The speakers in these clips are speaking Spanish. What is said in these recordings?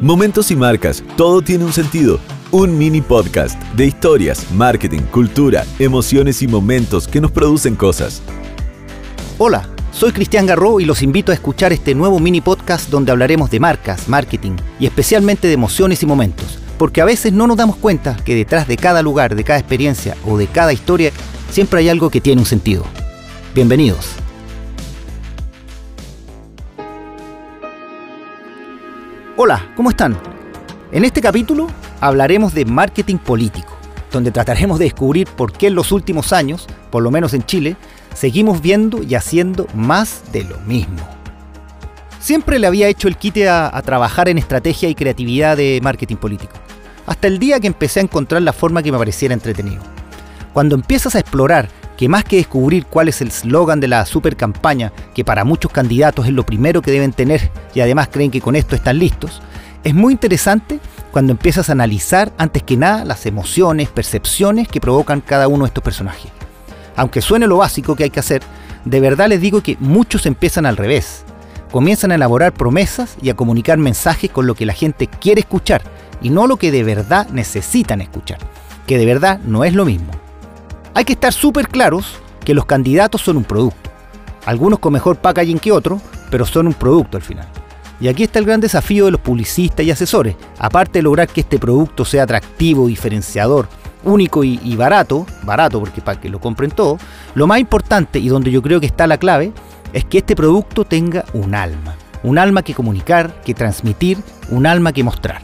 Momentos y marcas, todo tiene un sentido. Un mini podcast de historias, marketing, cultura, emociones y momentos que nos producen cosas. Hola, soy Cristian Garro y los invito a escuchar este nuevo mini podcast donde hablaremos de marcas, marketing y especialmente de emociones y momentos, porque a veces no nos damos cuenta que detrás de cada lugar, de cada experiencia o de cada historia siempre hay algo que tiene un sentido. Bienvenidos. Hola, ¿cómo están? En este capítulo hablaremos de marketing político, donde trataremos de descubrir por qué en los últimos años, por lo menos en Chile, seguimos viendo y haciendo más de lo mismo. Siempre le había hecho el quite a, a, trabajar en estrategia y creatividad de marketing político, hasta el día que empecé a encontrar la forma que me pareciera entretenido. Cuando empiezas a explorar que más que descubrir cuál es el slogan de la super campaña, que para muchos candidatos es lo primero que deben tener y además creen que con esto están listos, es muy interesante cuando empiezas a analizar antes que nada las emociones, percepciones que provocan cada uno de estos personajes. Aunque suene lo básico que hay que hacer, de verdad les digo que muchos empiezan al revés. Comienzan a elaborar promesas y a comunicar mensajes con lo que la gente quiere escuchar y no lo que de verdad necesitan escuchar, que de verdad no es lo mismo. Hay que estar súper claros que los candidatos son un producto. Algunos con mejor packaging que otros, pero son un producto al final. Y aquí está el gran desafío de los publicistas y asesores. Aparte de lograr que este producto sea atractivo, diferenciador, único y, y, barato, barato porque para que lo compren todo, lo más importante y donde yo creo que está la clave es que este producto tenga un alma. Un alma que comunicar, que transmitir, un alma que mostrar.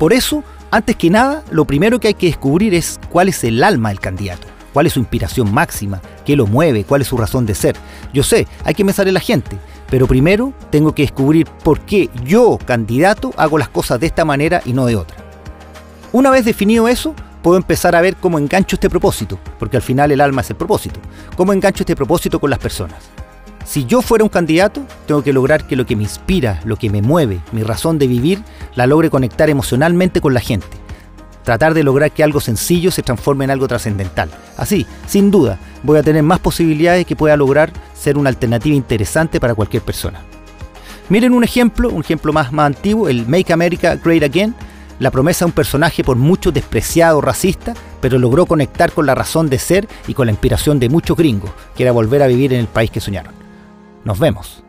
Por eso, antes que nada, lo primero que hay que descubrir es cuál es el alma del candidato, cuál es su inspiración máxima, qué lo mueve, cuál es su razón de ser. Yo sé, hay que pensar en la gente, pero primero tengo que descubrir por qué yo, candidato, hago las cosas de esta manera y no de otra. Una vez definido eso, puedo empezar a ver cómo engancho este propósito, porque al final el alma es el propósito, cómo engancho este propósito con las personas. Si yo fuera un candidato, tengo que lograr que lo que me inspira, lo que me mueve, mi razón de vivir, la logre conectar emocionalmente con la gente. Tratar de lograr que algo sencillo se transforme en algo trascendental. Así, sin duda, voy a tener más posibilidades que pueda lograr ser una alternativa interesante para cualquier persona. Miren un ejemplo, un ejemplo más, antiguo, el Make America Great Again, la promesa de un personaje por muchos despreciado, racista, pero logró conectar con la razón de ser y con la inspiración de muchos gringos, que era volver a vivir en el país que soñaron. Nos vemos.